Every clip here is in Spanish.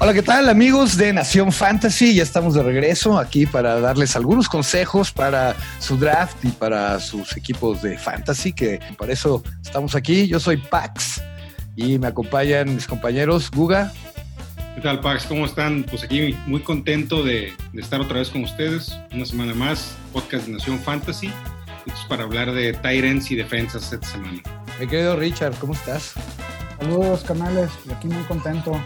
Hola, ¿qué tal amigos de Nación Fantasy? Ya estamos de regreso aquí para darles algunos consejos para su draft y para sus equipos de fantasy, que para eso estamos aquí. Yo soy Pax y me acompañan mis compañeros Guga. ¿Qué tal, Pax? ¿Cómo están? Pues aquí muy contento de, de estar otra vez con ustedes, una semana más, podcast de Nación Fantasy, para hablar de Tyrants y defensas esta semana. Mi querido Richard, ¿cómo estás? Saludos, canales, aquí muy contento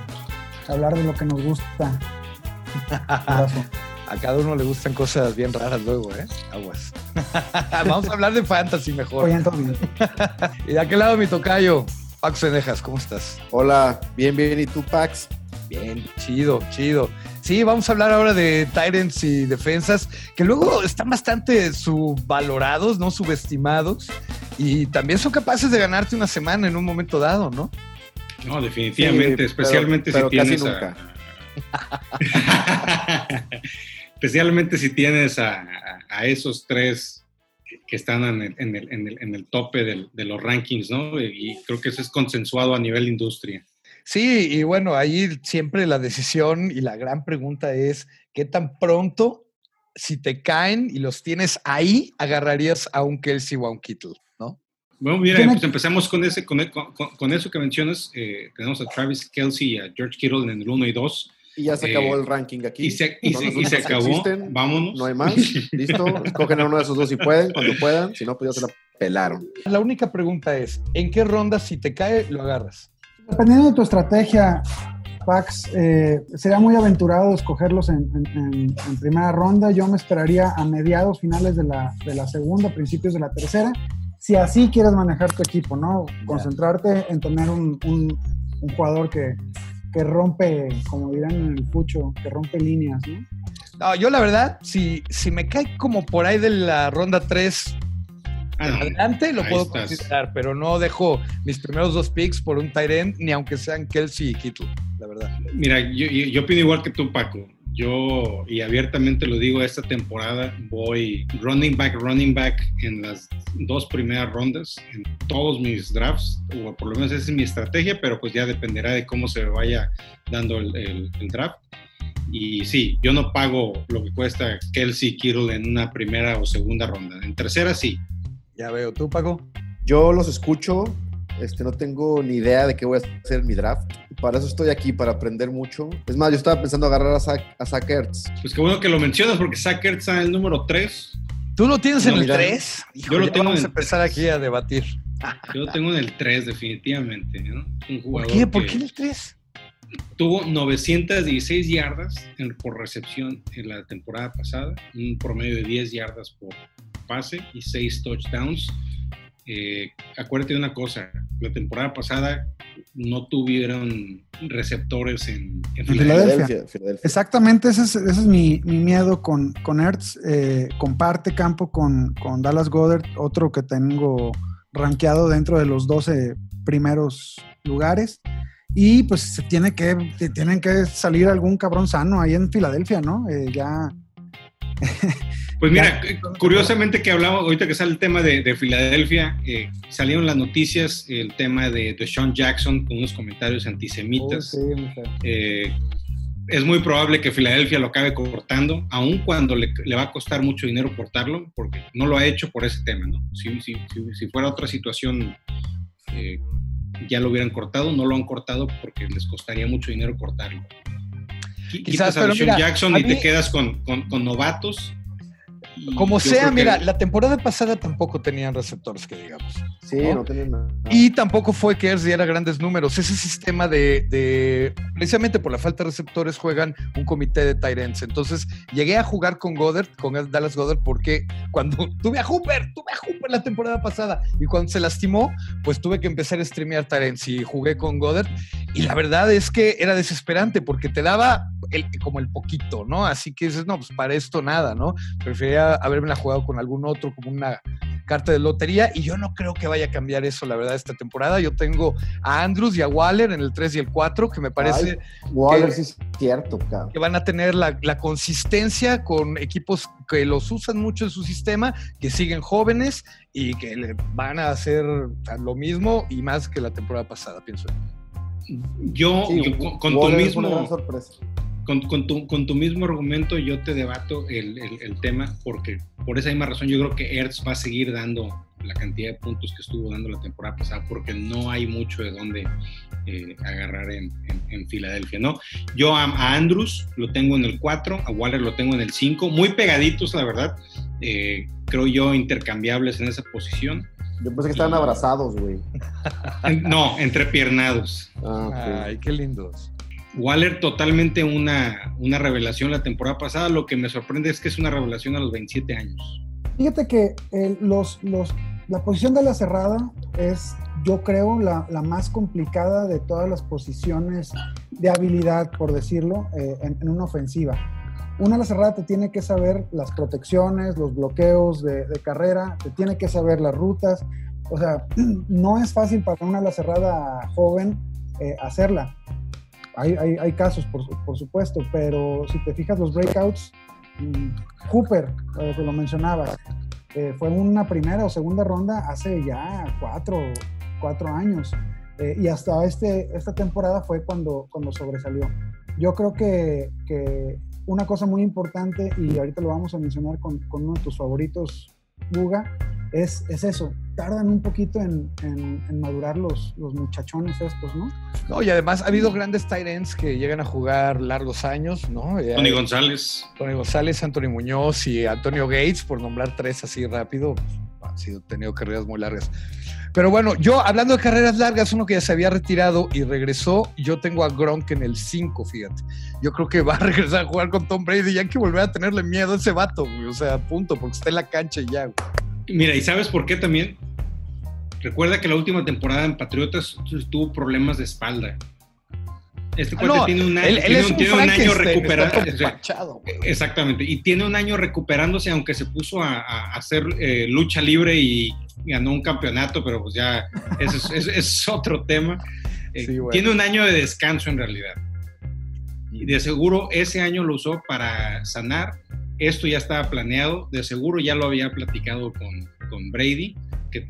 hablar de lo que nos gusta. a cada uno le gustan cosas bien raras luego, ¿eh? Aguas. Vamos a hablar de fantasy mejor. Y de aquel lado mi tocayo, Pax Cenejas, ¿cómo estás? Hola, bien, bien. ¿Y tú, Pax? Bien, chido, chido. Sí, vamos a hablar ahora de Tyrants y defensas, que luego están bastante subvalorados, ¿no? Subestimados. Y también son capaces de ganarte una semana en un momento dado, ¿no? No, definitivamente, especialmente si tienes a... especialmente si tienes a, esos tres que están en el, en el, en el, tope de los rankings, ¿no? Y creo que eso es consensuado a nivel industria. Sí, y bueno, ahí siempre la decisión y la gran pregunta es, ¿qué tan pronto, si te caen y los tienes ahí, agarrarías a un Kelsey o a un Kittle? Bueno, mira, pues empezamos con, ese, con, con, eso que mencionas. Eh, tenemos a Travis Kelsey y a George Kittle en el 1 y 2. Y ya se acabó eh, el ranking aquí. Y se, y se, acabó. Vámonos. No hay más. Listo. Escogen a uno de esos dos si pueden, cuando puedan. Si no, pues ya se la pelaron. La única pregunta es: ¿en qué ronda, si te cae, lo agarras? Dependiendo de tu estrategia, Pax, eh, sería muy aventurado escogerlos en, en, en, primera ronda. Yo me esperaría a mediados, finales de la, de la segunda, principios de la tercera si así quieres manejar tu equipo, ¿no? Concentrarte en tener un, jugador que, rompe, como dirán en el pucho, que rompe líneas, ¿no? No, yo la verdad, si, si me cae como por ahí de la ronda 3 ah, adelante, lo puedo considerar, pero no dejo mis primeros dos picks por un tight ni aunque sean Kelsey y Kittle, la verdad. Mira, yo, yo, pido igual que tú, Paco yo, y abiertamente lo digo, esta temporada voy running back, running back en las dos primeras rondas, en todos mis drafts, o por lo menos esa es mi estrategia, pero pues ya dependerá de cómo se vaya dando el, draft. Y sí, yo no pago lo que cuesta Kelsey Kittle en una primera o segunda ronda. En tercera sí. Ya veo, ¿tú, Paco? Yo los escucho, este, no tengo ni idea de qué voy a hacer en mi draft. Para eso estoy aquí, para aprender mucho. Es más, yo estaba pensando agarrar a Zach, a Ertz. Pues qué bueno que lo mencionas, porque Zach Ertz está en el número 3. ¿Tú lo tienes en el 3? Yo lo tengo vamos a empezar aquí a debatir. Yo lo tengo en el 3, definitivamente. ¿no? Un jugador ¿Por qué? ¿Por qué en el 3? Tuvo 916 yardas por recepción en la temporada pasada, un promedio de 10 yardas por pase y 6 touchdowns. Eh, acuérdate de una cosa, la temporada pasada no tuvieron receptores en, Filadelfia. Exactamente, ese es, mi, miedo con, con Ertz. Eh, comparte campo con, Dallas Goddard, otro que tengo rankeado dentro de los 12 primeros lugares. Y pues se tiene que, tienen que salir algún cabrón sano ahí en Filadelfia, ¿no? Eh, ya Pues mira, curiosamente que hablamos, ahorita que sale el tema de, Filadelfia, eh, salieron las noticias, el tema de, Sean Jackson con unos comentarios antisemitas. Oh, eh, es muy probable que Filadelfia lo acabe cortando, aun cuando le, va a costar mucho dinero cortarlo, porque no lo ha hecho por ese tema, ¿no? Si, si, fuera otra situación, eh, ya lo hubieran cortado, no lo han cortado porque les costaría mucho dinero cortarlo. Quizás a Sean Jackson y te quedas con, con novatos como sea, mira, la temporada pasada tampoco tenían receptores, que digamos. Sí, no, tenían nada. Y tampoco fue que Erz diera grandes números. Ese sistema de, precisamente por la falta de receptores, juegan un comité de Tyrants. Entonces, llegué a jugar con Goddard, con Dallas Goddard, porque cuando tuve a Hooper, tuve a Hooper la temporada pasada, y cuando se lastimó, pues tuve que empezar a streamear Tyrants y jugué con Goddard. Y la verdad es que era desesperante porque te daba el, como el poquito, ¿no? Así que dices, no, pues para esto nada, ¿no? Prefería haberme jugado con algún otro, como una carta de lotería, y yo no creo que vaya a cambiar eso, la verdad, esta temporada. Yo tengo a Andrews y a Waller en el 3 y el 4, que me parece. Waller que, sí es cierto, cabrón. Que van a tener la, la, consistencia con equipos que los usan mucho en su sistema, que siguen jóvenes y que le van a hacer lo mismo y más que la temporada pasada, pienso. Yo, con, tu mismo... Con, con, tu, con, tu, mismo argumento yo te debato el, el, tema porque por esa misma razón yo creo que Ertz va a seguir dando la cantidad de puntos que estuvo dando la temporada pasada porque no hay mucho de dónde eh, agarrar en, en, Filadelfia, ¿no? Yo a, Andrews lo tengo en el 4, a Waller lo tengo en el 5, muy pegaditos la verdad, eh, creo yo intercambiables en esa posición. Yo pensé que estaban abrazados, güey. No, entrepiernados. Ah, Ay, qué lindos. Waller totalmente una, una revelación la temporada pasada. Lo que me sorprende es que es una revelación a los 27 años. Fíjate que eh, los, los, la posición de la cerrada es, yo creo, la, la, más complicada de todas las posiciones de habilidad, por decirlo, eh, en, en, una ofensiva. Una la cerrada te tiene que saber las protecciones, los bloqueos de, de, carrera, te tiene que saber las rutas. O sea, no es fácil para una la cerrada joven eh, hacerla. Hay, hay, hay casos, por, por, supuesto, pero si te fijas los breakouts, mm, Cooper, eh, que lo mencionabas, eh, fue una primera o segunda ronda hace ya cuatro, cuatro años. Eh, y hasta este, esta temporada fue cuando, cuando sobresalió. Yo creo que, que, una cosa muy importante, y ahorita lo vamos a mencionar con, con uno de tus favoritos, Buga, es, es eso, tardan un poquito en, en, madurar los, los, muchachones estos, ¿no? No, y además ha habido grandes tight ends que llegan a jugar largos años, ¿no? Tony González. Tony González, Anthony Muñoz y Antonio Gates, por nombrar tres así rápido, han sido, tenido carreras muy largas. Pero bueno, yo hablando de carreras largas, uno que ya se había retirado y regresó, yo tengo a Gronk en el 5, fíjate. Yo creo que va a regresar a jugar con Tom Brady y hay que volver a tenerle miedo a ese vato, O sea, punto, porque está en la cancha y ya, Mira, ¿y sabes por qué también? Recuerda que la última temporada en Patriotas tuvo problemas de espalda. Este cuate tiene un año, tiene, un, año recuperando. exactamente. Y tiene un año recuperándose, aunque se puso a, hacer eh, lucha libre y ganó un campeonato, pero pues ya, eso es, otro tema. Eh, tiene un año de descanso en realidad. Y de seguro ese año lo usó para sanar. Esto ya estaba planeado. De seguro ya lo había platicado con, con Brady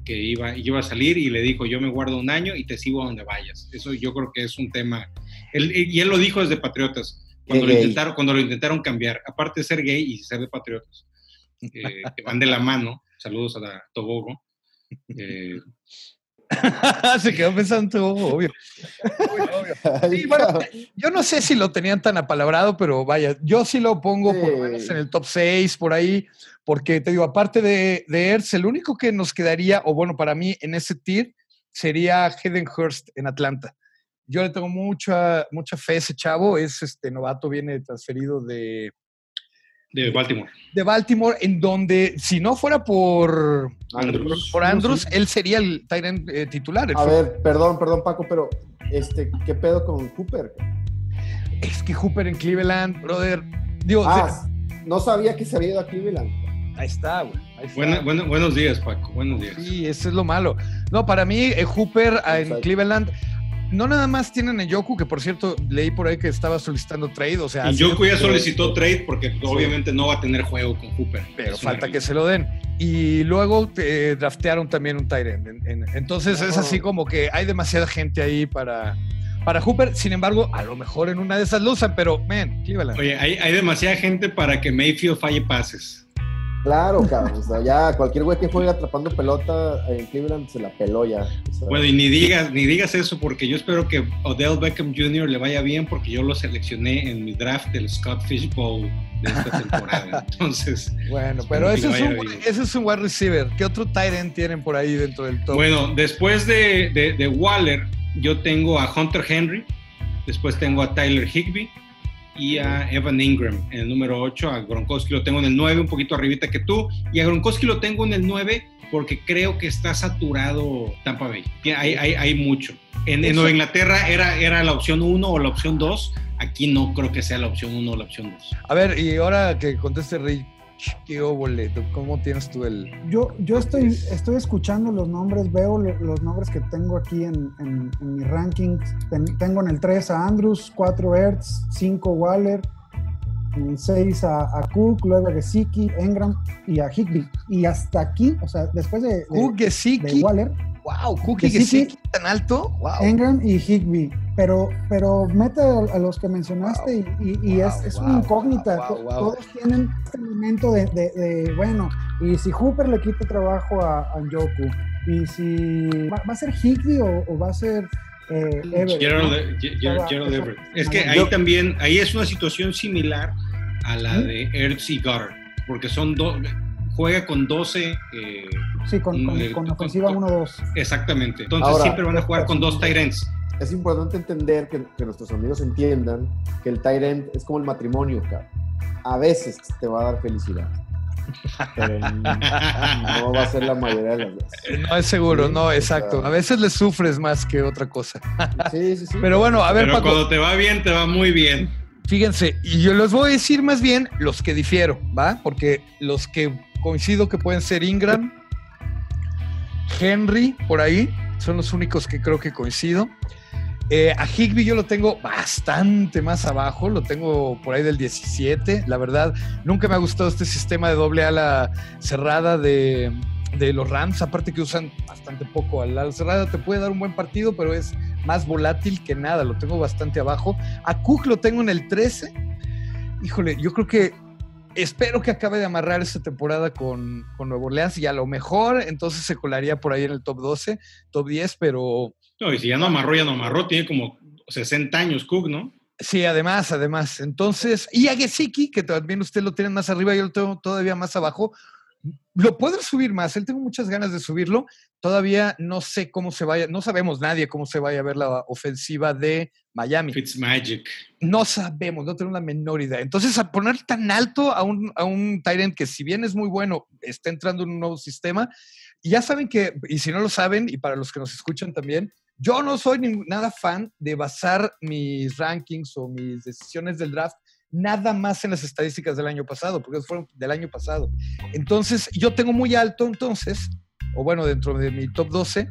que, iba, iba a salir y le dijo, yo me guardo un año y te sigo a donde vayas. Eso yo creo que es un tema, él, y él lo dijo desde Patriotas, cuando lo, intentaron, cuando lo intentaron cambiar, aparte de ser gay y ser de Patriotas, eh, que van de la mano, saludos a Tobogo. Eh, Se quedó pensando, obvio. yo no sé si lo tenían tan apalabrado, pero vaya, yo sí lo pongo por lo menos en el top 6, por ahí, porque te digo, aparte de, de Ertz, el único que nos quedaría, o bueno, para mí en ese tier, sería Hayden Hurst en Atlanta. Yo le tengo mucha, mucha fe a ese chavo, es este novato, viene transferido de, de Baltimore. De Baltimore, en donde si no fuera por Andrews, por, Andrews él sería el Tyrant eh, titular. A ver, perdón, perdón Paco, pero este, ¿qué pedo con Cooper? Es que Cooper en Cleveland, brother. ah, no sabía que se había ido a Cleveland. Ahí está, güey. buenos días, Paco. Buenos días. Sí, eso es lo malo. No, para mí, eh, Hooper ah, en Cleveland no nada más tienen a Yoku, que por cierto leí por ahí que estaba solicitando trade, o sea... Y Yoku ya solicitó trade porque obviamente no va a tener juego con Hooper. Pero falta que se lo den. Y luego eh, draftearon también un Tyrant. entonces es así como que hay demasiada gente ahí para, para Hooper. Sin embargo, a lo mejor en una de esas lo usan, pero, man, Oye, hay, hay demasiada gente para que Mayfield falle pases. Claro, cabrón. O sea, ya cualquier güey que juegue atrapando pelota en Cleveland se la peló ya. bueno, y ni digas, ni digas eso, porque yo espero que Odell Beckham Jr. le vaya bien, porque yo lo seleccioné en mi draft del Scott Fish Bowl de esta temporada. Entonces. Bueno, pero ese es, un, ese es, un, wide receiver. ¿Qué otro tight end tienen por ahí dentro del top? Bueno, después de, de, de Waller, yo tengo a Hunter Henry, después tengo a Tyler Higby y a Evan Ingram en el número 8. A Gronkowski lo tengo en el 9, un poquito arribita que tú. Y a Gronkowski lo tengo en el 9 porque creo que está saturado Tampa Bay. Hay, hay, hay mucho. En, Nueva Inglaterra era, era la opción 1 o la opción 2. Aquí no creo que sea la opción 1 o la opción 2. A ver, y ahora que conteste Rich, ¿qué boleto? ¿Cómo tienes tú el...? Yo, yo estoy, estoy escuchando los nombres, veo los nombres que tengo aquí en, en, mi ranking. tengo en el 3 a Andrews, 4 Hertz, 5 Waller, 6 a, a, Cook, luego a Gesicki, Engram y a Higby. Y hasta aquí, o sea, después de, Cook, de, Waller, Wow, Cookie que sí tan alto. Wow. Engram y Higby. Pero, pero mete a, los que mencionaste y, es, es una incógnita. Todos tienen este elemento de, de, bueno, y si Hooper le quita trabajo a, a Yoku, y si va, a ser Higby o, va a ser eh, Gerald, Everett. Es que ahí también, ahí es una situación similar a la ¿Mm? de Ertz y porque son dos juega con 12. Eh, sí, con, con, ofensiva 1-2. Exactamente. Entonces siempre van a jugar con dos Tyrants. Es importante entender que, que, nuestros amigos entiendan que el Tyrant es como el matrimonio, cara. A veces te va a dar felicidad. Pero no va a ser la mayoría de las veces. No es seguro, no, exacto. A veces le sufres más que otra cosa. Sí, sí, sí. Pero bueno, a ver, Pero cuando te va bien, te va muy bien. Fíjense, y yo les voy a decir más bien los que difiero, ¿va? Porque los que coincido que pueden ser Ingram, Henry, por ahí, son los únicos que creo que coincido. Eh, a Higby yo lo tengo bastante más abajo, lo tengo por ahí del 17. La verdad, nunca me ha gustado este sistema de doble ala cerrada de, de los Rams, aparte que usan bastante poco al ala cerrada, te puede dar un buen partido, pero es más volátil que nada, lo tengo bastante abajo. A Cook lo tengo en el 13. Híjole, yo creo que espero que acabe de amarrar esta temporada con, con Nuevo Orleans y a lo mejor entonces se colaría por ahí en el top 12, top 10, pero... No, y si ya no amarró, ya no amarró, tiene como 60 años Cook, ¿no? Sí, además, además. Entonces, y a Gesicki, que también usted lo tiene más arriba, yo lo tengo todavía más abajo, lo puedo subir más, él tengo muchas ganas de subirlo. Todavía no sé cómo se vaya, no sabemos nadie cómo se vaya a ver la ofensiva de Miami. magic. No sabemos, no tenemos la menor idea. Entonces, a poner tan alto a un, a un Tyrant que si bien es muy bueno, está entrando en un nuevo sistema, y ya saben que, y si no lo saben, y para los que nos escuchan también, yo no soy nada fan de basar mis rankings o mis decisiones del draft nada más en las estadísticas del año pasado, porque fueron del año pasado. Entonces, yo tengo muy alto entonces, o bueno, dentro de mi top 12,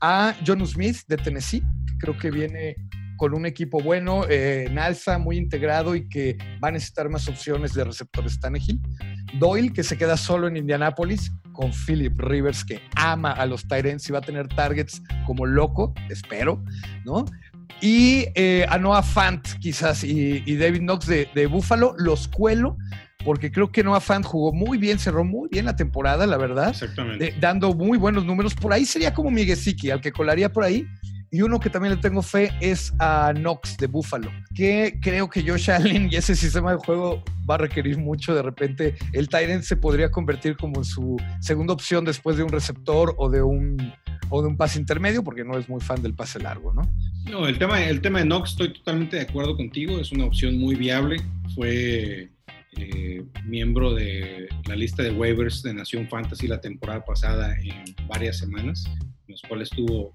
a John Smith de Tennessee, que creo que viene con un equipo bueno, eh, en alza, muy integrado y que va a necesitar más opciones de receptores Tannehill. Doyle, que se queda solo en Indianápolis, con Philip Rivers, que ama a los Tyrants y va a tener targets como loco, espero, ¿no? Y eh, a Noah Fant, quizás, y, David Knox de, de, Buffalo, los cuelo, porque creo que Noah Fant jugó muy bien, cerró muy bien la temporada, la verdad. Exactamente. dando muy buenos números. Por ahí sería como Miguel Siki, al que colaría por ahí. Y uno que también le tengo fe es a Knox de Buffalo, que creo que Josh Allen y ese sistema de juego va a requerir mucho. De repente, el Tyrant se podría convertir como su segunda opción después de un receptor o de un, o de un pase intermedio, porque no es muy fan del pase largo, ¿no? No, el tema, el tema de Knox estoy totalmente de acuerdo contigo, es una opción muy viable. Fue eh, miembro de la lista de waivers de Nación Fantasy la temporada pasada en varias semanas, en los cuales tuvo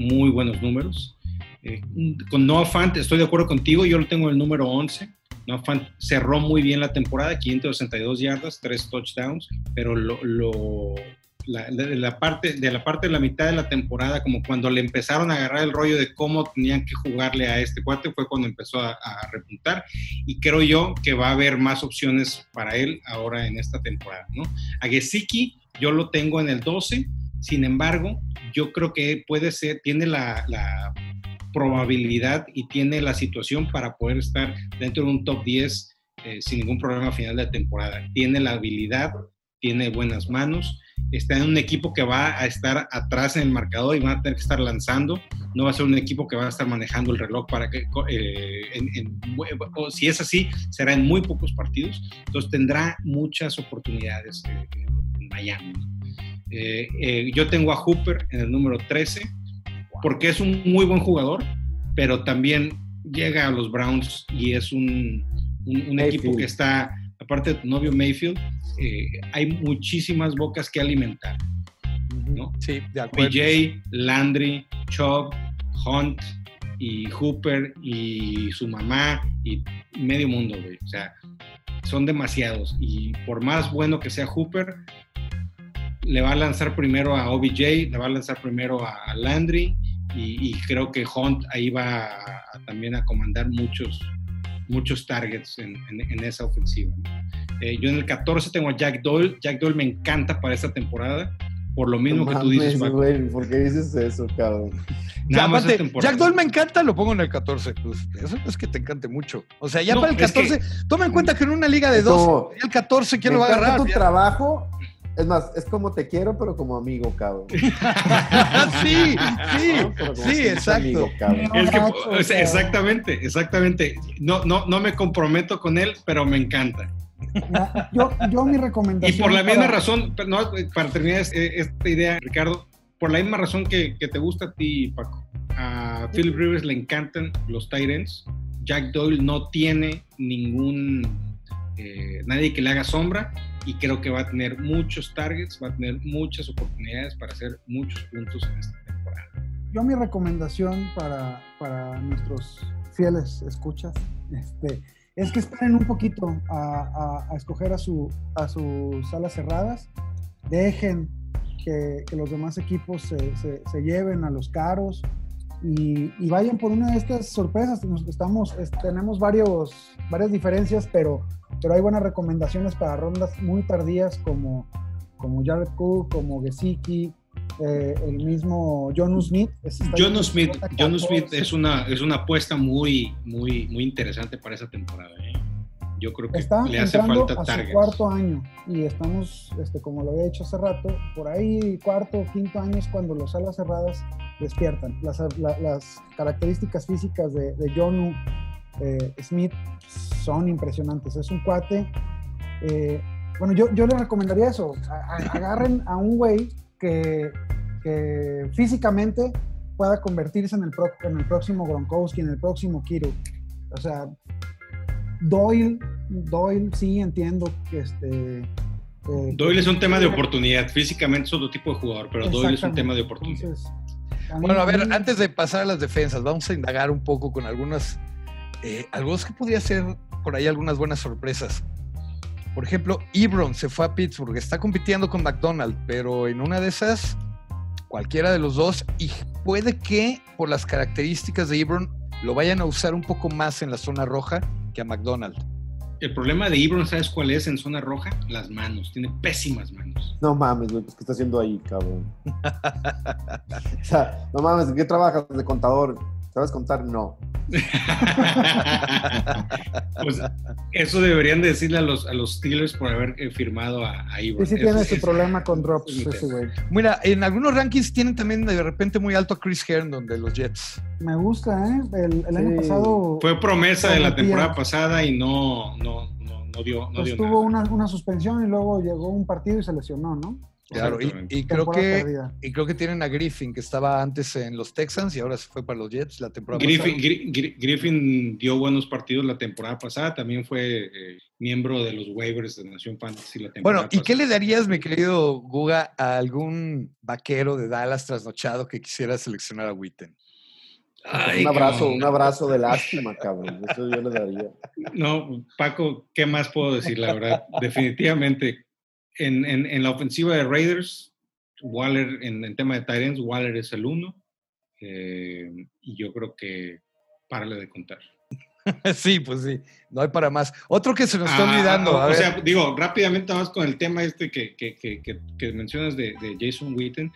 muy buenos números. Eh, con Noah Fant estoy de acuerdo contigo, yo lo tengo en el número 11. Noah Fant cerró muy bien la temporada, 562 yardas, 3 touchdowns, pero la, de, la parte, de la parte de la mitad de la temporada, como cuando le empezaron a agarrar el rollo de cómo tenían que jugarle a este cuate, fue cuando empezó a, repuntar. Y creo yo que va a haber más opciones para él ahora en esta temporada. ¿no? A Gesicki yo lo tengo en el 12, sin embargo, yo creo que puede ser, tiene la, probabilidad y tiene la situación para poder estar dentro de un top 10 eh, sin ningún problema final de temporada. Tiene la habilidad, tiene buenas manos está en un equipo que va a estar atrás en el marcador y van a tener que estar lanzando. No va a ser un equipo que va a estar manejando el reloj para que, eh, o si es así, será en muy pocos partidos. Entonces tendrá muchas oportunidades eh, en Miami. Eh, yo tengo a Hooper en el número 13 porque es un muy buen jugador, pero también llega a los Browns y es un, un equipo que está, aparte de tu novio Mayfield, eh, hay muchísimas bocas que alimentar. ¿no? Sí, de acuerdo. PJ, Landry, Chubb, Hunt y Hooper y su mamá y medio mundo, güey. O sea, son demasiados. Y por más bueno que sea Hooper, le va a lanzar primero a OBJ, le va a lanzar primero a, Landry y, creo que Hunt ahí va también a comandar muchos, muchos targets en, esa ofensiva. Eh, yo en el 14 tengo a Jack Doyle. Jack Doyle me encanta para esta temporada. por lo mismo que tú dices, güey, ¿Por qué dices eso, cabrón? Ya, Jack Doyle me encanta, lo pongo en el 14. Pues eso es que te encante mucho. O sea, ya para el 14, toma en cuenta que en una liga de dos, el 14, ¿quién lo va a agarrar? tu trabajo es más, es como te quiero, pero como amigo, cabrón. sí, sí, sí, exacto. exactamente, exactamente. No, no, no me comprometo con él, pero me encanta. Yo, yo mi recomendación. Y por la misma razón, para terminar esta idea, Ricardo, por la misma razón que, te gusta a ti, Paco. A Philip Rivers le encantan los Tyrants. Jack Doyle no tiene ningún. Eh, nadie que le haga sombra y creo que va a tener muchos targets, va a tener muchas oportunidades para hacer muchos puntos en esta temporada. Yo mi recomendación para, para nuestros fieles escuchas este, es que esperen un poquito a, a, escoger a, su, a sus salas cerradas, dejen que, los demás equipos se, lleven a los caros y, vayan por una de estas sorpresas. estamos, tenemos varios, varias diferencias, pero, pero hay buenas recomendaciones para rondas muy tardías como, como Jared Cook, como Gesicki, eh, el mismo John Smith. John Smith, John Smith es una, es una apuesta muy, muy, muy interesante para esa temporada. ¿eh? Yo creo que Está le hace falta a su cuarto año y estamos, este, como lo había dicho hace rato, por ahí cuarto o quinto año es cuando los alas cerradas despiertan. Las, las características físicas de, de John eh, Smith son impresionantes. Es un cuate. Eh, bueno, yo, yo le recomendaría eso. agarren a un güey que, que, físicamente pueda convertirse en el, en el próximo Gronkowski, en el próximo Kiro. O sea, Doyle, Doyle sí entiendo que este... Doyle es un tema de oportunidad, físicamente es otro tipo de jugador, pero Doyle es un tema de oportunidad. bueno, a ver, antes de pasar a las defensas, vamos a indagar un poco con algunas, eh, algunos que podría ser por ahí algunas buenas sorpresas. Por ejemplo, Ebron se fue a Pittsburgh, está compitiendo con McDonald, pero en una de esas, cualquiera de los dos, y puede que por las características de Ebron lo vayan a usar un poco más en la zona roja que a McDonald's. El problema de Ibron, ¿sabes cuál es en zona roja? Las manos. Tiene pésimas manos. No mames, güey, pues ¿qué está haciendo ahí, cabrón? o sea, no mames, ¿en qué trabajas de contador? ¿Sabes contar? No. pues eso deberían decirle a los, a los Steelers por haber eh, firmado a, a Sí, sí tiene su problema con drops ese güey. Mira, en algunos rankings tienen también de repente muy alto a Chris Herndon de los Jets. Me gusta, ¿eh? El, año pasado... Fue promesa de la temporada pasada y no, no, no, dio, no pues tuvo una, una suspensión y luego llegó un partido y se lesionó, ¿no? Claro, y, creo que, y creo que tienen a Griffin, que estaba antes en los Texans y ahora se fue para los Jets la temporada Griffin, pasada. Griffin dio buenos partidos la temporada pasada, también fue eh, miembro de los waivers de Nación Fantasy la temporada Bueno, ¿y qué le darías, mi querido Guga, a algún vaquero de Dallas trasnochado que quisiera seleccionar a Witten? un abrazo, un abrazo de lástima, cabrón. Eso yo le daría. No, Paco, ¿qué más puedo decir? La verdad, definitivamente en, en, la ofensiva de Raiders, Waller, en el tema de Tyrants, Waller es el uno. Eh, y yo creo que párale de contar. sí, pues sí, no hay para más. Otro que se nos está ah, olvidando. o sea, digo, rápidamente más con el tema este que, que, que, que mencionas de, de, Jason Witten.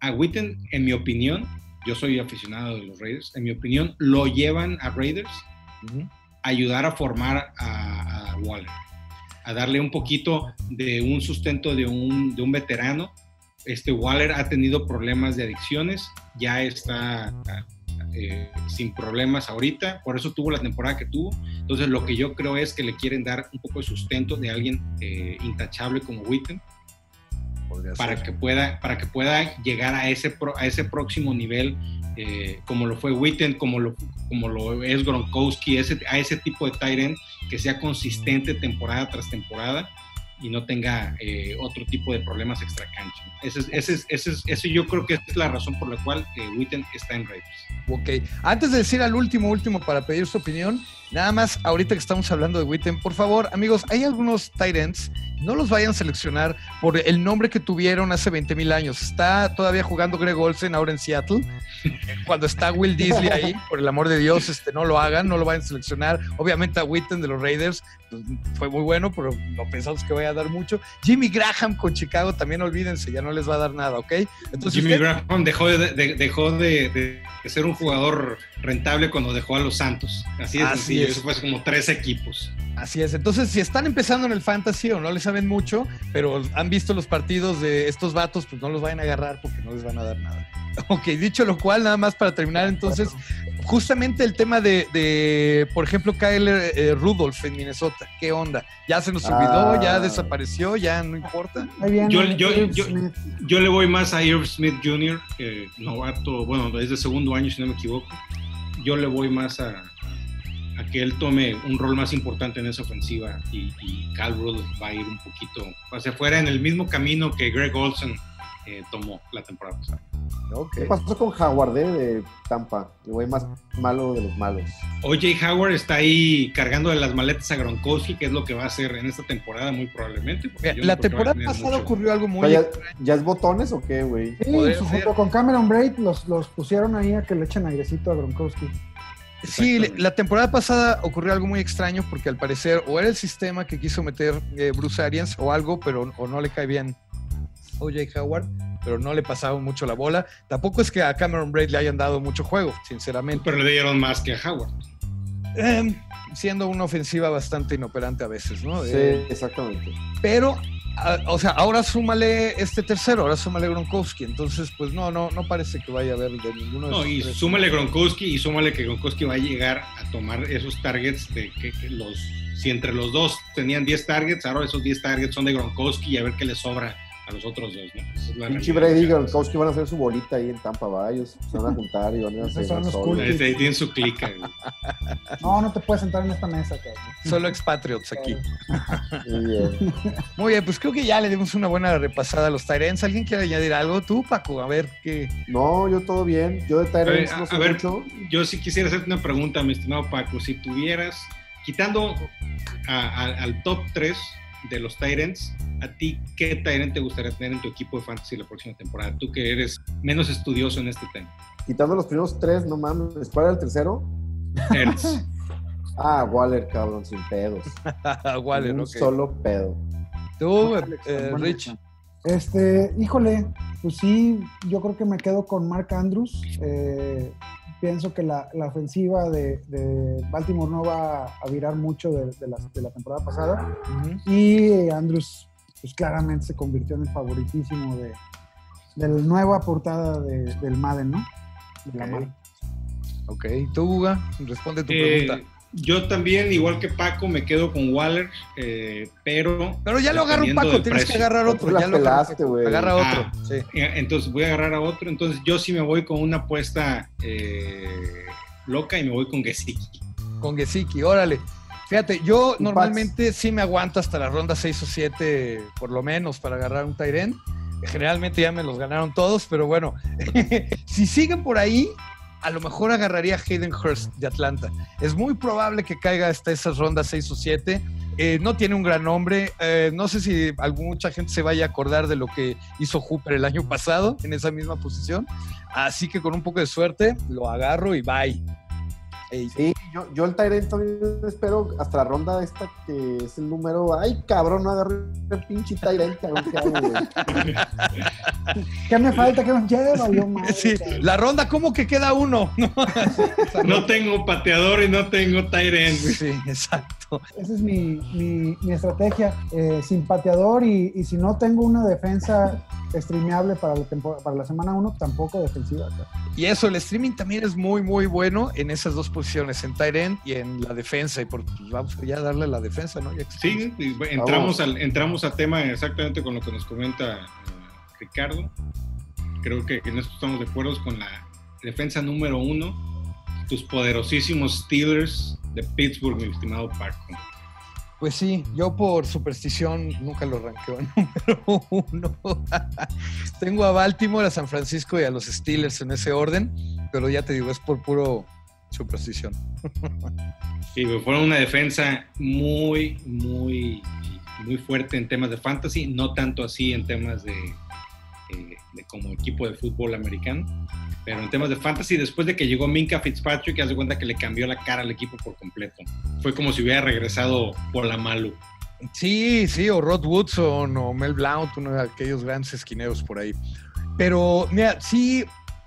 A Witten, en mi opinión, yo soy aficionado de los Raiders, en mi opinión, lo llevan a Raiders a ayudar a formar a, a Waller a darle un poquito de un sustento de un, de un veterano. Este Waller ha tenido problemas de adicciones, ya está eh, sin problemas ahorita, por eso tuvo la temporada que tuvo. Entonces lo que yo creo es que le quieren dar un poco de sustento de alguien eh, intachable como Witten para que pueda para que pueda llegar a ese a ese próximo nivel eh, como lo fue Witten, como lo, como lo es Gronkowski, ese, a ese tipo de tight que sea consistente temporada tras temporada y no tenga eh, otro tipo de problemas extra cancha. Ese, ese, ese, ese, yo creo que es la razón por la cual eh, Witten está en Raiders. Ok, antes de decir al último, último para pedir su opinión, Nada más, ahorita que estamos hablando de Witten, por favor, amigos, hay algunos tight ends, no los vayan a seleccionar por el nombre que tuvieron hace 20 mil años. Está todavía jugando Greg Olsen ahora en Seattle. Cuando está Will Disley ahí, por el amor de Dios, este, no lo hagan, no lo vayan a seleccionar. Obviamente a Witten de los Raiders pues, fue muy bueno, pero no pensamos que vaya a dar mucho. Jimmy Graham con Chicago, también olvídense, ya no les va a dar nada, ¿ok? Entonces, Jimmy Graham dejó, de, dejó de, ser un jugador rentable cuando dejó a los Santos. Así es, Así es. eso fue como tres equipos. Así es. Entonces, si están empezando en el fantasy o no le saben mucho, pero han visto los partidos de estos vatos, pues no los vayan a agarrar porque no les van a dar nada. Ok, dicho lo cual, nada más para terminar, entonces, justamente el tema de, por ejemplo, Kyle eh, Rudolph en Minnesota, ¿qué onda? ¿Ya se nos olvidó? ¿Ya ah. desapareció? ¿Ya no importa? Yo, yo, le voy más a Irv Smith Jr., novato, bueno, es de segundo año, si no me equivoco. Yo le voy más a, a que él tome un rol más importante en esa ofensiva y, y va a ir un poquito hacia afuera en el mismo camino que Greg Olson eh, tomó la temporada pasada. ¿Qué pasó con Howard eh, de Tampa? El güey más malo de los malos. OJ Howard está ahí cargando de las maletas a Gronkowski, que es lo que va a hacer en esta temporada muy probablemente. la temporada pasada ocurrió algo muy... Ya, ya, es botones o qué, güey? Sí, junto con Cameron Braid los, los pusieron ahí a que le echen airecito a Gronkowski. Sí, la temporada pasada ocurrió algo muy extraño porque al parecer o era el sistema que quiso meter eh, Bruce Arians o algo, pero o no le cae bien OJ Howard, pero no le pasaban mucho la bola. Tampoco es que a Cameron Braid le hayan dado mucho juego, sinceramente. Pero le dieron más que a Howard. Em, siendo una ofensiva bastante inoperante a veces, ¿no? Sí, eh, exactamente. Pero o sea, ahora súmale este tercero, ahora súmale Gronkowski. Entonces, pues no, no, no parece que vaya a haber de ninguno de No, y súmale Gronkowski y súmale que Gronkowski va a llegar a tomar esos targets de que, los, si entre los dos tenían 10 targets, ahora esos 10 targets son de Gronkowski y a ver qué le sobra a los otros dos, ¿no? Pinche Brady y Gronkowski van a hacer su bolita ahí en Tampa Bay, se van a juntar y van a hacer Ahí tienen su clica. no, no te puedes sentar en esta mesa, cabrón. Solo expatriots aquí. Muy bien. Muy bien, pues creo que ya le dimos una buena repasada a los Tyrants. ¿Alguien quiere añadir algo? Tú, Paco, a ver qué. No, yo todo bien. Yo de Tyrants no sé a ver, mucho. Yo sí quisiera hacerte una pregunta, mi estimado Paco. Si tuvieras, quitando al top 3 de los Tyrants, ¿a ti qué Tyrant te gustaría tener en tu equipo de fantasy la próxima temporada? Tú que eres menos estudioso en este tema. Quitando los primeros tres, no mames. ¿Cuál era el tercero? Ernst. ah, Waller, cabrón, sin pedos. Waller, Un solo pedo. Tú, eh, Rich. Este, híjole, pues sí, yo creo que me quedo con Mark Andrews. Eh, pienso que la, ofensiva de, Baltimore no va a virar mucho de, la, temporada pasada. Y Andrews, pues claramente se convirtió en el favoritísimo de, la nueva portada del Madden, ¿no? De la okay. ok, tú, Guga, responde tu eh, pregunta. Yo también, igual que Paco, me quedo con Waller, eh, pero. Pero ya lo agarro Paco, tienes que agarrar otro. Ya lo pelaste, güey. Agarra otro. Ah, sí. Entonces voy a agarrar a otro. Entonces yo sí me voy con una apuesta eh, loca y me voy con Gesicki. Con Gesicki, órale. Fíjate, yo normalmente sí me aguanto hasta la ronda 6 o 7, por lo menos, para agarrar un Tyren. Generalmente ya me los ganaron todos, pero bueno, si siguen por ahí, a lo mejor agarraría a Hayden Hurst de Atlanta. Es muy probable que caiga hasta esas rondas 6 o 7. Eh, no tiene un gran nombre. Eh, no sé si mucha gente se vaya a acordar de lo que hizo Hooper el año pasado en esa misma posición. Así que con un poco de suerte lo agarro y bye. Sí, yo, yo el Tyrant también espero hasta la ronda esta que es el número. Ay, cabrón, no agarré el pinche Tyrant, ¿Qué me falta? ¿Qué me lleva? sí, la ronda, ¿cómo que queda uno? no tengo pateador y no tengo Tyrant. Sí, exacto. Esa es mi, mi, mi estrategia. Eh, sin pateador y, y si no tengo una defensa streameable para la, para la semana 1, tampoco defensiva. Y eso, el streaming también es muy, muy bueno en esas dos posiciones, en tight y en la defensa. Y por, pues, vamos ya a darle la defensa, ¿no? sí, entramos al, entramos a tema exactamente con lo que nos comenta eh, Ricardo. Creo que en esto estamos de acuerdo con la defensa número uno, tus poderosísimos Steelers de Pittsburgh, mi estimado Paco. Pues sí, yo por superstición nunca lo ranqueo número uno. Tengo a Baltimore, a San Francisco y a los Steelers en ese orden, pero ya te digo, es por puro superstición. Sí, fueron una defensa muy, muy, muy fuerte en temas de fantasy, no tanto así en temas de, eh, de como equipo de fútbol americano, pero en temas de fantasy, después de que llegó Minka Fitzpatrick, hace cuenta que le cambió la cara al equipo por completo. Fue como si hubiera regresado por la Malu. Sí, sí, o Rod Woodson o Mel Blount, uno de aquellos grandes esquineros por ahí. Pero, mira, sí,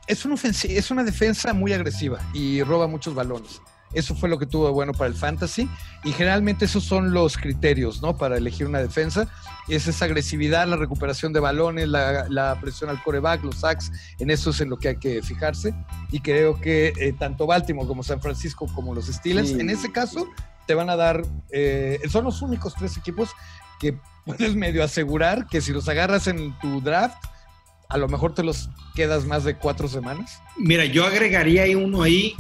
es es una defensa muy agresiva y roba muchos balones. Eso fue lo que tuvo bueno para el fantasy y generalmente esos son los criterios, ¿no? Para elegir una defensa. Es esa agresividad, la recuperación de balones, la, presión al coreback, los sacks, en eso es en lo que hay que fijarse. Y creo que eh, tanto Baltimore como San Francisco como los Steelers, en ese caso, te van a dar, eh, son los únicos tres equipos que puedes medio asegurar que si los agarras en tu draft, a lo mejor te los quedas más de cuatro semanas. Mira, yo agregaría uno ahí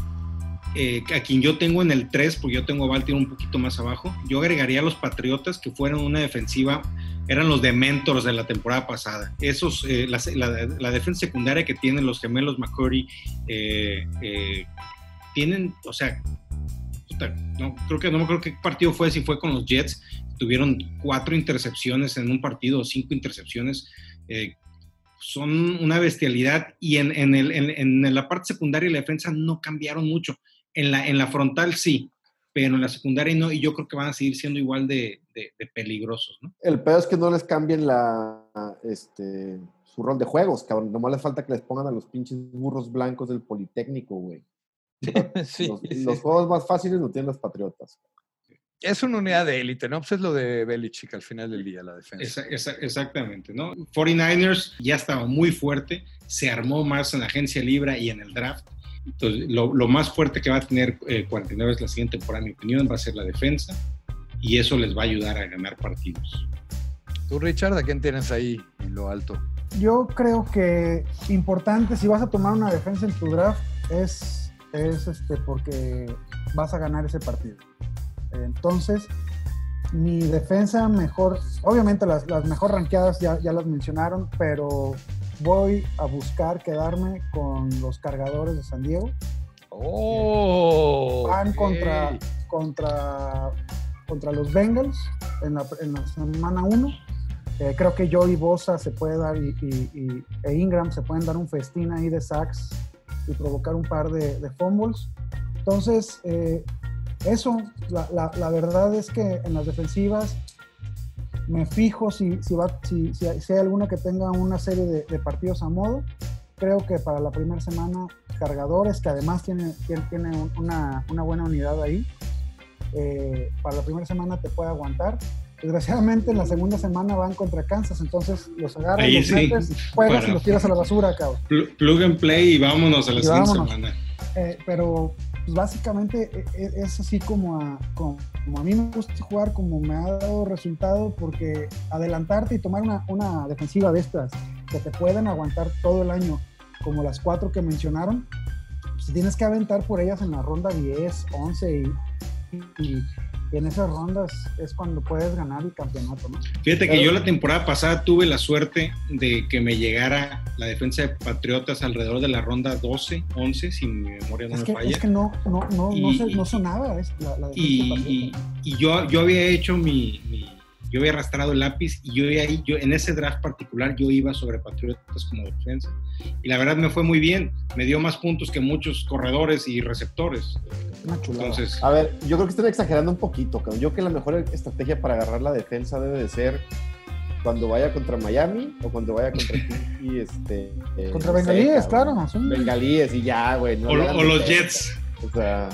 eh, a quien yo tengo en el 3, porque yo tengo a un poquito más abajo, yo agregaría a los Patriotas que fueron una defensiva, eran los dementors de la temporada pasada. Esos, eh, la, defensa secundaria que tienen los gemelos McCurry, eh, tienen, o sea, no, creo que no me acuerdo qué partido fue, si fue con los Jets, tuvieron cuatro intercepciones en un partido, cinco intercepciones. son una bestialidad y en, en, el, en, la parte secundaria y la defensa no cambiaron mucho. En la, en la frontal sí, pero en la secundaria no, y yo creo que van a seguir siendo igual de, peligrosos, ¿no? El peor es que no les cambien la, este, su rol de juegos, cabrón. Nomás les falta que les pongan a los pinches burros blancos del Politécnico, güey. los, juegos más fáciles lo tienen los Patriotas. Es una unidad de élite, ¿no? Pues es lo de Belichick al final del día, la defensa. exactamente, ¿no? 49ers ya estaba muy fuerte, se armó más en la agencia libre y en el draft entonces, lo, más fuerte que va a tener 49 eh, es la siguiente temporada, en mi opinión, va a ser la defensa y eso les va a ayudar a ganar partidos. Tú, Richard, ¿a quién tienes ahí en lo alto? Yo creo que importante, si vas a tomar una defensa en tu draft, es, es este, porque vas a ganar ese partido. Entonces, mi defensa mejor, obviamente las, las mejor ranqueadas ya, ya las mencionaron, pero voy a buscar quedarme con los cargadores de San Diego. Oh, Van contra, contra, contra los Bengals en la, semana 1. Eh, creo que Joey Bosa se puede dar y, e Ingram se pueden dar un festín ahí de sacks y provocar un par de, fumbles. Entonces, eh, eso, la, la verdad es que en las defensivas me fijo si, si, va, si, si, hay alguna que tenga una serie de, partidos a modo. Creo que para la primera semana, cargadores, que además tiene, tiene una, una buena unidad ahí, eh, para la primera semana te puede aguantar. Desgraciadamente en la segunda semana van contra Kansas, entonces los agarras, los metes, juegas y los tiras a la basura, cabrón. Plug and play y vámonos a la segunda semana. Eh, pero pues básicamente e, e, es así como a, como, a mí me gusta jugar, como me ha dado resultado, porque adelantarte y tomar una, una defensiva de estas que te pueden aguantar todo el año, como las cuatro que mencionaron, pues tienes que aventar por ellas en la ronda 10, 11 y y en esas rondas es cuando puedes ganar el campeonato. ¿no? Fíjate que yo la temporada pasada tuve la suerte de que me llegara la defensa de Patriotas alrededor de la ronda 12, 11, si mi memoria no me falla. Es que no, no, no, no, sonaba es, la, defensa y, y, yo, yo había hecho mi yo había arrastrado el lápiz y yo, ahí, yo en ese draft particular yo iba sobre Patriotas como defensa. Y la verdad me fue muy bien, me dio más puntos que muchos corredores y receptores. Entonces, a ver, yo creo que están exagerando un poquito, yo creo que la mejor estrategia para agarrar la defensa debe de ser cuando vaya contra Miami o cuando vaya contra y este eh, contra Bengalíes, claro, Bengalíes y ya, güey. o, los Jets. O sea,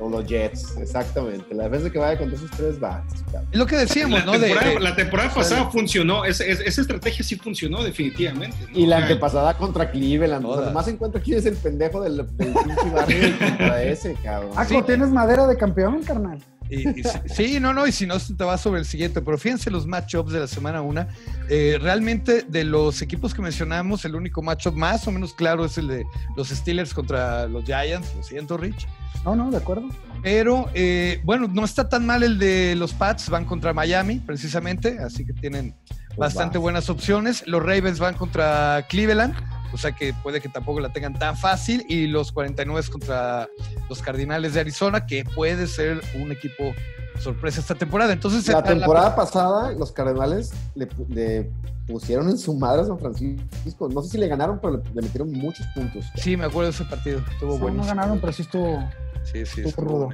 o los Jets, exactamente. La defensa que vaya contra esos tres va. Es lo que decíamos, la ¿no? Temporada, la temporada pasada funcionó, esa, esa, estrategia sí funcionó definitivamente. Y la antepasada contra Cleveland. O sea, además encuentro quién es el pendejo del, del pinche barrio contra ese, cabrón. Ah, tienes madera de campeón, carnal. Y, sí, no, no, y si no, te vas sobre el siguiente. Pero fíjense los matchups de la semana 1. Eh, realmente, de los equipos que mencionamos, el único matchup más o menos claro es el de los Steelers contra los Giants. Lo siento, Rich. No, no, de acuerdo. Pero eh, bueno, no está tan mal el de los Pats, van contra Miami, precisamente, así que tienen pues bastante buenas opciones. Los Ravens van contra Cleveland. O sea que puede que tampoco la tengan tan fácil. Y los 49 contra los Cardinales de Arizona, que puede ser un equipo sorpresa esta temporada. Entonces, la temporada pasada, los Cardenales le, pusieron en su madre a San Francisco. No sé si le ganaron, pero le, metieron muchos puntos. Sí, me acuerdo de ese partido. Estuvo bueno. No ganaron, pero sí estuvo. Sí, sí, estuvo,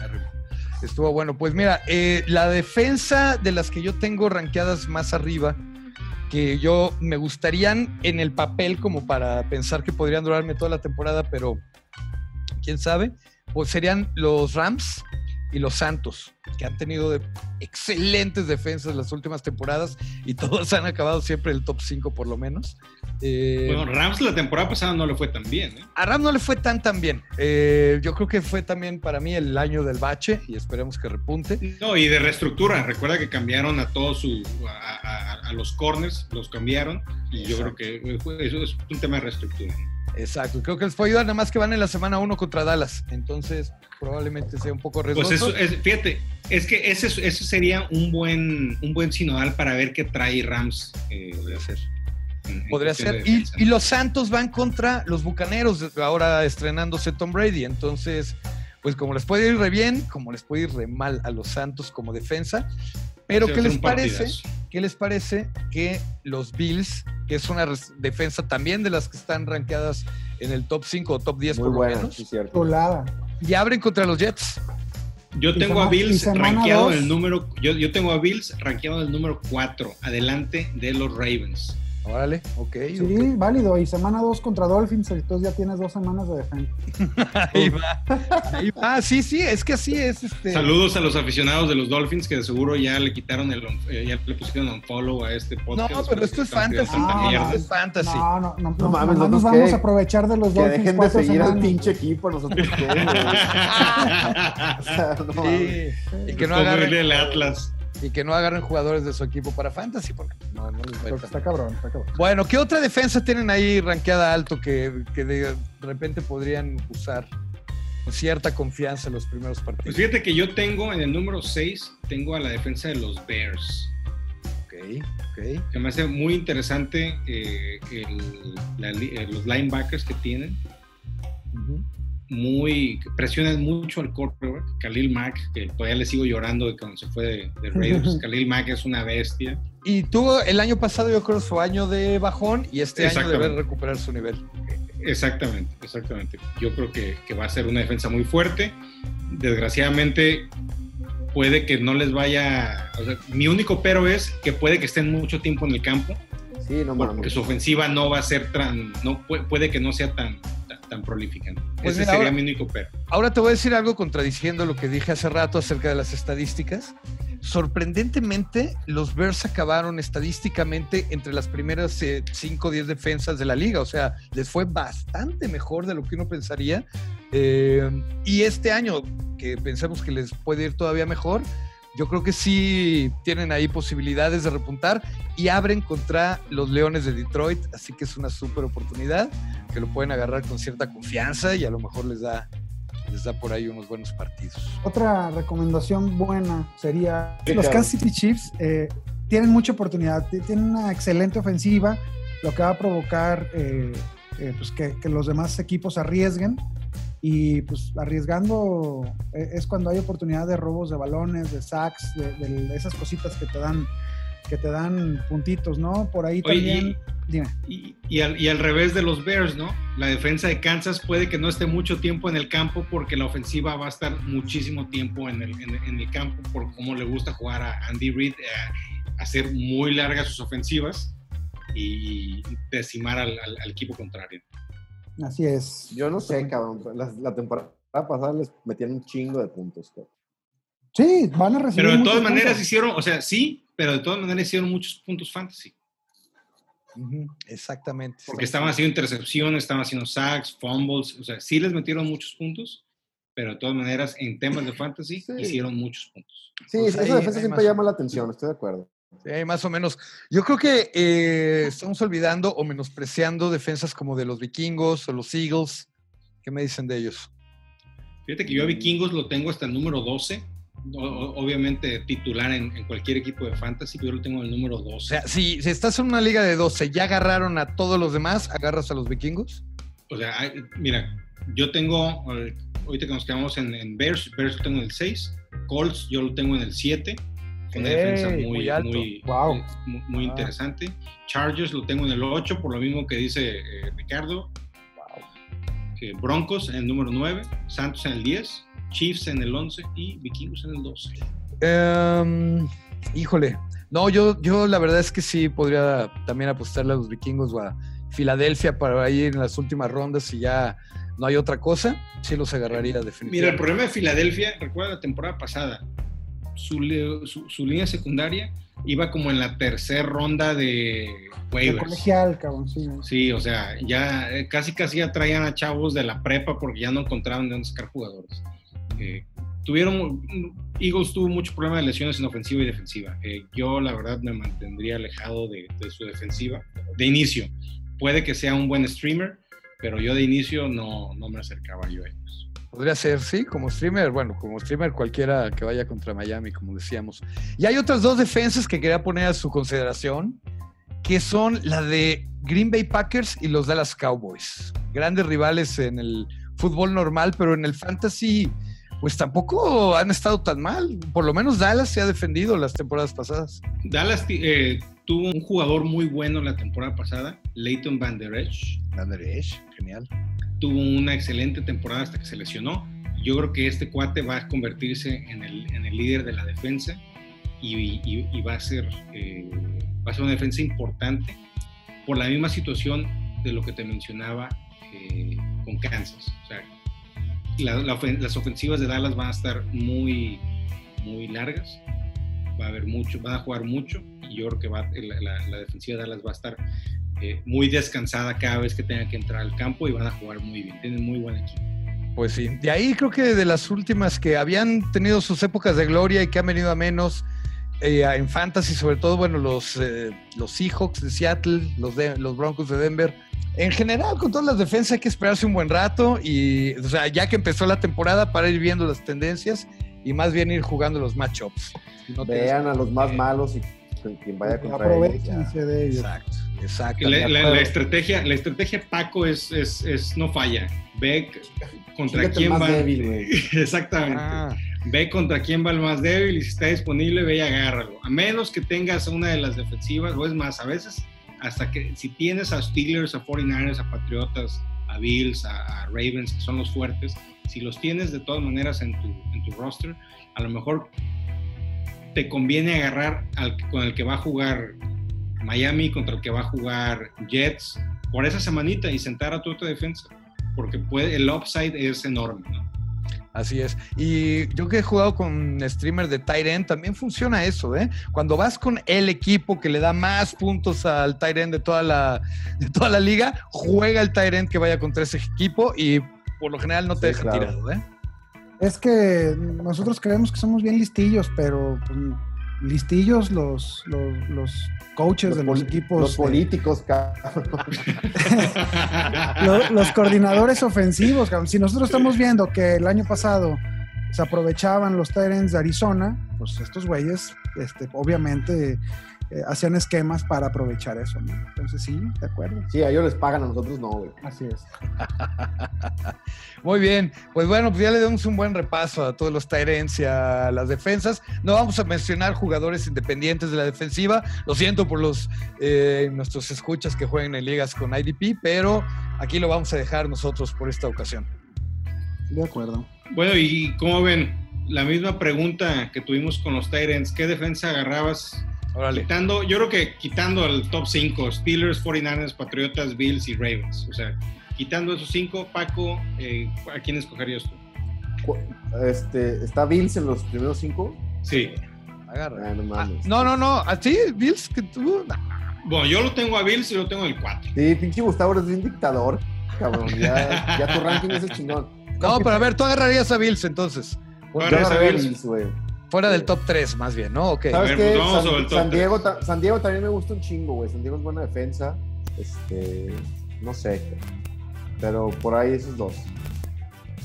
estuvo bueno. Pues mira, eh, la defensa de las que yo tengo rankeadas más arriba, que yo me gustarían en el papel como para pensar que podrían durarme toda la temporada, pero quién sabe, pues serían los Rams y los Santos, que han tenido excelentes defensas las últimas temporadas y todos han acabado siempre el top 5 por lo menos. Eh, bueno, Rams la temporada pasada no le fue tan bien. ¿eh? A Rams no le fue tan tan bien. Eh, yo creo que fue también para mí el año del bache y esperemos que repunte. No, y de reestructura. Recuerda que cambiaron a todos su, a, los corners, los cambiaron y yo creo que eso es un tema de reestructura. Exacto, creo que les puede ayudar, nada más que van en la semana 1 contra Dallas, entonces probablemente sea un poco riesgoso. Pues eso, es, fíjate, es que ese, eso sería un buen, un buen sinodal para ver qué trae Rams. Eh, Podría ser. Podría ser. Y, los Santos van contra los Bucaneros, ahora estrenándose Tom Brady, entonces, pues como les puede ir re bien, como les puede ir re mal a los Santos como defensa, pero ¿qué les parece? ¿Qué les parece que los Bills, que es una defensa también de las que están rankeadas en el top 5 o top 10 por lo menos, y abren contra los Jets? Yo tengo a Bills rankeado en el número yo, yo tengo a Bills rankeado en el número 4, adelante de los Ravens. Órale, ok. Sí, válido. Y semana 2 contra Dolphins, entonces ya tienes dos semanas de defensa. ahí va. Ahí va. Sí, sí, es que así es. Este... Saludos a los aficionados de los Dolphins que de seguro ya le quitaron el, eh, ya le pusieron un follow a este podcast. No, pero esto es fantasy. No, no, es fantasy. No, no, no, no, mames, no nos vamos a aprovechar de los que Dolphins. Dejen de seguir al pinche equipo, nosotros qué, o sea, no, sí. Y que no agarren el Atlas y que no agarren jugadores de su equipo para fantasy, porque no, no está cabrón, está cabrón. Bueno, ¿qué otra defensa tienen ahí rankeada alto que, de repente podrían usar con cierta confianza en los primeros partidos? Pues fíjate que yo tengo en el número 6, tengo a la defensa de los Bears. Ok, ok. Se me hace muy interesante eh, los linebackers que tienen muy, presionan mucho al quarterback, Khalil Mack, que todavía le sigo llorando de cuando se fue de, Raiders. Khalil Mack es una bestia. Y tuvo el año pasado, yo creo, su año de bajón y este año debe recuperar su nivel. Exactamente, exactamente. Yo creo que, que, va a ser una defensa muy fuerte. Desgraciadamente, puede que no les vaya. O sea, mi único pero es que puede que estén mucho tiempo en el campo. Sí, no Porque su ofensiva no va a ser tan. No, puede que no sea tan tan prolífica. Pues Ese sería mi único pero. Ahora te voy a decir algo contradiciendo lo que dije hace rato acerca de las estadísticas. Sorprendentemente, los Bears acabaron estadísticamente entre las primeras 5 o 10 defensas de la liga. O sea, les fue bastante mejor de lo que uno pensaría. Eh, y este año, que pensamos que les puede ir todavía mejor, yo creo que sí tienen ahí posibilidades de repuntar y abren contra los Leones de Detroit, así que es una súper oportunidad que lo pueden agarrar con cierta confianza y a lo mejor les da, les da por ahí unos buenos partidos. Otra recomendación buena sería, los Kansas City Chiefs eh, tienen mucha oportunidad, tienen una excelente ofensiva, lo que va a provocar eh, eh, pues que, que los demás equipos arriesguen y pues arriesgando e, es cuando hay oportunidad de robos de balones, de sacks, de, esas cositas que te dan que te dan puntitos, ¿no? Por ahí también. Y, y, al, revés de los Bears, ¿no? La defensa de Kansas puede que no esté mucho tiempo en el campo porque la ofensiva va a estar muchísimo tiempo en el, en, el campo por cómo le gusta jugar a Andy Reid, eh, hacer muy largas sus ofensivas y decimar al equipo contrario. Así es. Yo no sé, cabrón. La, temporada pasada les metían un chingo de puntos, cabrón. Sí, van a recibir. Pero de todas maneras hicieron, o sea, sí, pero de todas maneras hicieron muchos puntos fantasy. Exactamente. Porque estaban haciendo intercepciones, estaban haciendo sacks, fumbles, o sea, sí les metieron muchos puntos, pero de todas maneras en temas de fantasy hicieron muchos puntos. Sí, pues esa defensa siempre llama la atención, estoy de acuerdo. Sí, más o menos. Yo creo que eh, estamos olvidando o menospreciando defensas como de los vikingos o los Eagles. ¿Qué me dicen de ellos? Fíjate que yo a vikingos lo tengo hasta el número 12 obviamente titular en, cualquier equipo de fantasy, pero yo lo tengo en el número 12. O sea, si, estás en una liga de 12, ¿ya agarraron a todos los demás? ¿Agarras a los vikingos? O sea, mira, yo tengo, ahorita que nos quedamos en, Bears, Bears lo tengo en el 6, Colts yo lo tengo en el 7, una defensa muy, muy, muy, muy, interesante. Chargers lo tengo en el 8, por lo mismo que dice eh, Ricardo. Broncos en el número 9, Santos en el 10, Chiefs en el 11 y Vikingos en el 12. Em, híjole, no, yo, yo la verdad es que sí podría también apostarle a los vikingos o a Filadelfia para ir en las últimas rondas y ya no hay otra cosa, sí los agarraría definitivamente. Mira, el problema de Filadelfia, recuerda la temporada pasada, su, su, línea secundaria iba como en la tercera ronda de waivers. colegial, cabrón, sí. o sea, ya eh, casi casi ya traían a chavos de la prepa porque ya no encontraban de dónde sacar jugadores. Eh, tuvieron, Eagles tuvo mucho problema de lesiones en ofensiva y defensiva. Eh, yo la verdad me mantendría alejado de, su defensiva de inicio. Puede que sea un buen streamer, pero yo de inicio no, no me acercaba yo a ellos. Podría ser, sí, como streamer, bueno, como streamer cualquiera que vaya contra Miami, como decíamos. Y hay otras dos defensas que quería poner a su consideración, que son la de Green Bay Packers y los Dallas Cowboys. Grandes rivales en el fútbol normal, pero en el fantasy pues tampoco han estado tan mal. Por lo menos Dallas se ha defendido las temporadas pasadas. Dallas eh, tuvo un jugador muy bueno la temporada pasada, Leighton Van Der Esch. Van Der Esch, genial. Tuvo una excelente temporada hasta que se lesionó. Yo creo que este cuate va a convertirse en el, líder de la defensa y, va, a ser, eh, va a ser una defensa importante por la misma situación de lo que te mencionaba eh, con Kansas. O sea, las ofensivas de Dallas van a estar muy, muy largas. Va a haber mucho, van a jugar mucho y yo creo que va, la, defensiva de Dallas va a estar eh, muy descansada cada vez que tenga que entrar al campo y van a jugar muy bien. Tienen muy buen equipo. Pues sí, de ahí creo que de las últimas que habían tenido sus épocas de gloria y que han venido a menos eh, en fantasy, sobre todo, bueno, los, eh, los Seahawks de Seattle, los, de, los Broncos de Denver, en general, con todas las defensas hay que esperarse un buen rato y, o sea, ya que empezó la temporada para ir viendo las tendencias y más bien ir jugando los matchups. Vean a los más malos y quien vaya contra Aprovechense de ellos. Exacto, exacto. La, estrategia, la estrategia Paco es, es, no falla. Ve contra quién va. Débil, Exactamente. Ah. Ve contra quién va el más débil y si está disponible, ve y agárralo. A menos que tengas una de las defensivas, o es más, a veces hasta que si tienes a Steelers, a 49ers, a Patriotas, a Bills, a, Ravens, que son los fuertes, si los tienes de todas maneras en tu, en tu roster, a lo mejor te conviene agarrar al, con el que va a jugar Miami contra el que va a jugar Jets por esa semanita y sentar a tu otra defensa, porque puede, el upside es enorme. ¿no? Así es. Y yo que he jugado con streamers de tight end, también funciona eso, ¿eh? Cuando vas con el equipo que le da más puntos al tight end de toda la, de toda la liga, juega el tight end que vaya contra ese equipo y por lo general no te deja tirado, ¿eh? Es que nosotros creemos que somos bien listillos, pero pues, listillos los, los, coaches de los equipos. Los políticos, los, los, coordinadores ofensivos, Si nosotros estamos viendo que el año pasado se aprovechaban los Tyrants de Arizona, pues estos güeyes, este, obviamente eh, hacían esquemas para aprovechar eso, ¿no? Entonces sí, de acuerdo. Sí, a ellos les pagan, a nosotros no, güey. Así es. Muy bien, pues bueno, pues ya le damos un buen repaso a todos los Tyrants y a las defensas. No vamos a mencionar jugadores independientes de la defensiva. Lo siento por los eh, nuestros escuchas que jueguen en ligas con IDP, pero aquí lo vamos a dejar nosotros por esta ocasión. De acuerdo. Bueno, y como ven, la misma pregunta que tuvimos con los Tyrants, ¿qué defensa agarrabas Quitando, yo creo que quitando el top 5, Steelers, 49ers, Patriotas, Bills y Ravens. O sea, quitando esos 5, Paco, eh, ¿a quién escogerías tú? Este, ¿Está Bills en los primeros 5? Sí. Agarra. Ah, no, ah, no, no, no. ¿Así? ¿Bills? que tú? Bueno, yo lo tengo a Bills y lo tengo en el 4. Sí, pinche Gustavo eres un dictador. Cabrón, ya, ya tu ranking es el chingón. No, pero a ver, tú agarrarías a Bills entonces. Yo a Bills, güey. Fuera del top 3, más bien, ¿no? Okay. ¿Sabes qué? Pues San, Diego, San, Diego, también me gusta un chingo, güey. San Diego es buena defensa. Este, no sé. Pero por ahí esos dos.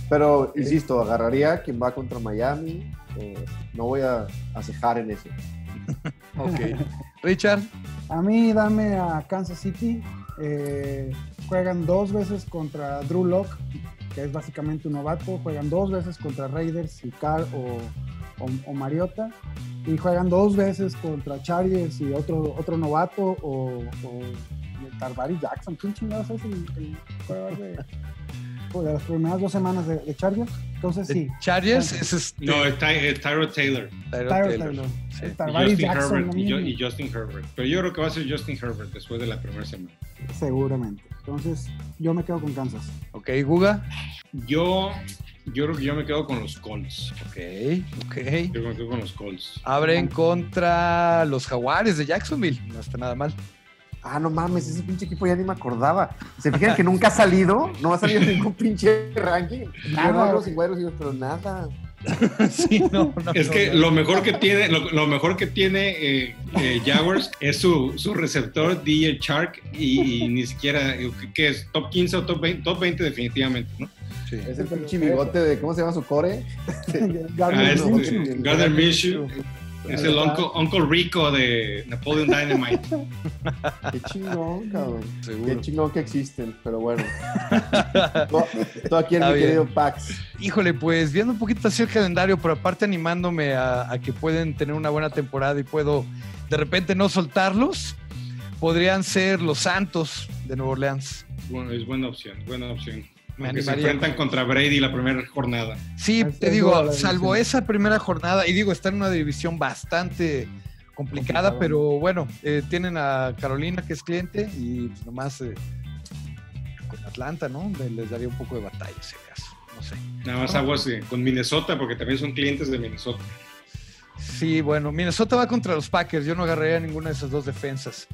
Pero, insisto, agarraría quien va contra Miami. eh, no voy a, a cejar en eso. ok. Richard. A mí dame a Kansas City. Eh, juegan dos veces contra Drew Locke, que es básicamente un novato. Juegan dos veces contra Raiders y Carr o, o, Mariota. Y juegan dos veces contra Chargers y otro, otro novato o, o Tarvary Jackson. ¿Quién chingados es el, el jugador de, de las primeras dos semanas de, de Chargers? Entonces sí. Chargers es este... No, es, Ty Tyro Taylor. Tyro Taylor. Taylor. Sí. Y Justin, Jackson, Herbert, y, y, Justin Herbert. Pero yo creo que va a ser Justin Herbert después de la primera semana. Seguramente. Entonces, yo me quedo con Kansas. Ok, Guga. Yo, yo creo que yo me quedo con los Colts. Ok, ok. Yo me quedo con los Colts. Abren contra los Jaguares de Jacksonville. No está nada mal. Ah, no mames, ese pinche equipo ya ni me acordaba. ¿Se fijan que nunca ha salido? No ha salido ningún pinche ranking. Nada. Los pero nada. sí, no, no, es que lo mejor que tiene, lo, mejor que tiene eh, eh, Jaguars es su, su receptor DJ Shark y, y, ni siquiera que es top 15 o top 20, top 20 definitivamente, ¿no? Sí. Es el pinche bigote de ¿cómo se llama su core? Gardner ah, Minshew. Es el Uncle, Rico de Napoleon Dynamite. Qué chingón, cabrón. Qué chingón que existen, pero bueno. todo, aquí en mi querido Pax. Híjole, pues viendo un poquito así el calendario, pero aparte animándome a, que pueden tener una buena temporada y puedo de repente no soltarlos, podrían ser los Santos de Nueva Orleans. Bueno, es buena opción, buena opción que se enfrentan contra Brady la primera jornada. Sí, te digo, salvo esa primera jornada, y digo, está en una división bastante complicada, pero bueno, eh, tienen a Carolina que es cliente y pues nomás eh, con Atlanta, ¿no? Les daría un poco de batalla ese caso, no sé. Nada más aguas eh, con Minnesota, porque también son clientes de Minnesota. Sí, bueno, Minnesota va contra los Packers, yo no agarraría ninguna de esas dos defensas.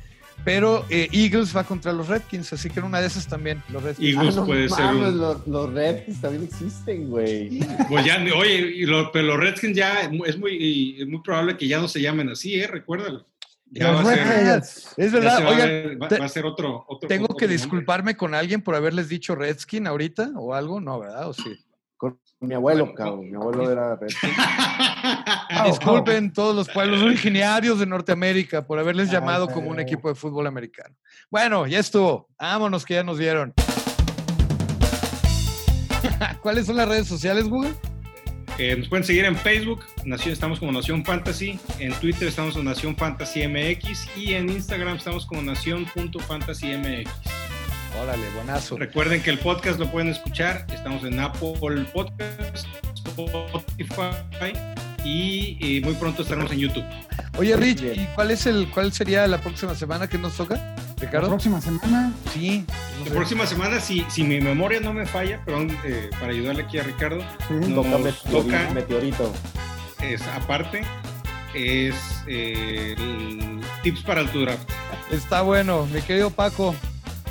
Pero eh, Eagles va contra los Redskins, así que en una de esas también los Redskins. Eagles ah, puede ser. Los, los, Redskins también existen, güey. Pues ya, oye, pero los Redskins ya es muy, es muy probable que ya no se llamen así, ¿eh? Recuérdalo. Ya va a ser, es verdad, oigan, va, a ser otro, otro Tengo que disculparme con alguien por haberles dicho Redskin ahorita o algo, no, ¿verdad? ¿O sí? Mi abuelo, cabrón. Mi abuelo era Disculpen todos los pueblos originarios de Norteamérica por haberles llamado como un equipo de fútbol americano. Bueno, ya estuvo. Vámonos que ya nos vieron. ¿Cuáles son las redes sociales, Google? Eh, nos pueden seguir en Facebook, Nación, estamos como Nación Fantasy, en Twitter estamos como Nación Fantasy MX y en Instagram estamos como Nación.fantasymx. Órale, buenazo. Recuerden que el podcast lo pueden escuchar. Estamos en Apple Podcast, Spotify y, muy pronto estaremos en YouTube. Oye, Rich, ¿y cuál es el cuál sería la próxima semana que nos toca? Ricardo. La próxima semana. Sí. La próxima semana, si, si mi memoria no me falla, perdón, eh, para ayudarle aquí a Ricardo, nos toca, meteorito. Es, aparte, es eh, tips para tu draft. Está bueno, mi querido Paco.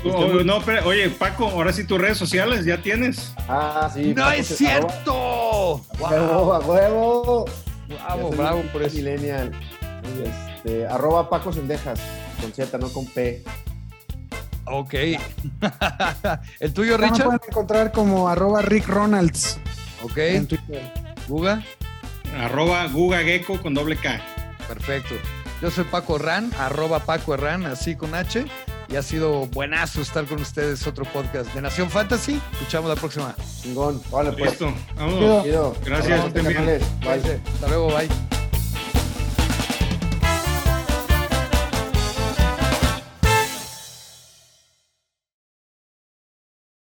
Oh, no, pero, oye, Paco, ahora sí tus redes sociales ya tienes. Ah, sí. ¡No es cierto! ¡Wow! ¡A huevo! Bravo, bravo por eso. Millennial. Este, arroba Paco Sendejas, con Z, no con P. Ok. ¿El tuyo, Richard? Me pueden encontrar como arroba Rick Ronalds. Ok. En Twitter. ¿Guga? Arroba Guga Gecko con doble K. Perfecto. Yo soy Paco Ran, arroba Paco Ran, así con H y ha sido buenazo estar con ustedes. Otro podcast de Nación Fantasy. Escuchamos la próxima. Chingón. Vale, pues. Listo. Vámonos. Gracias. Hasta luego. Bye.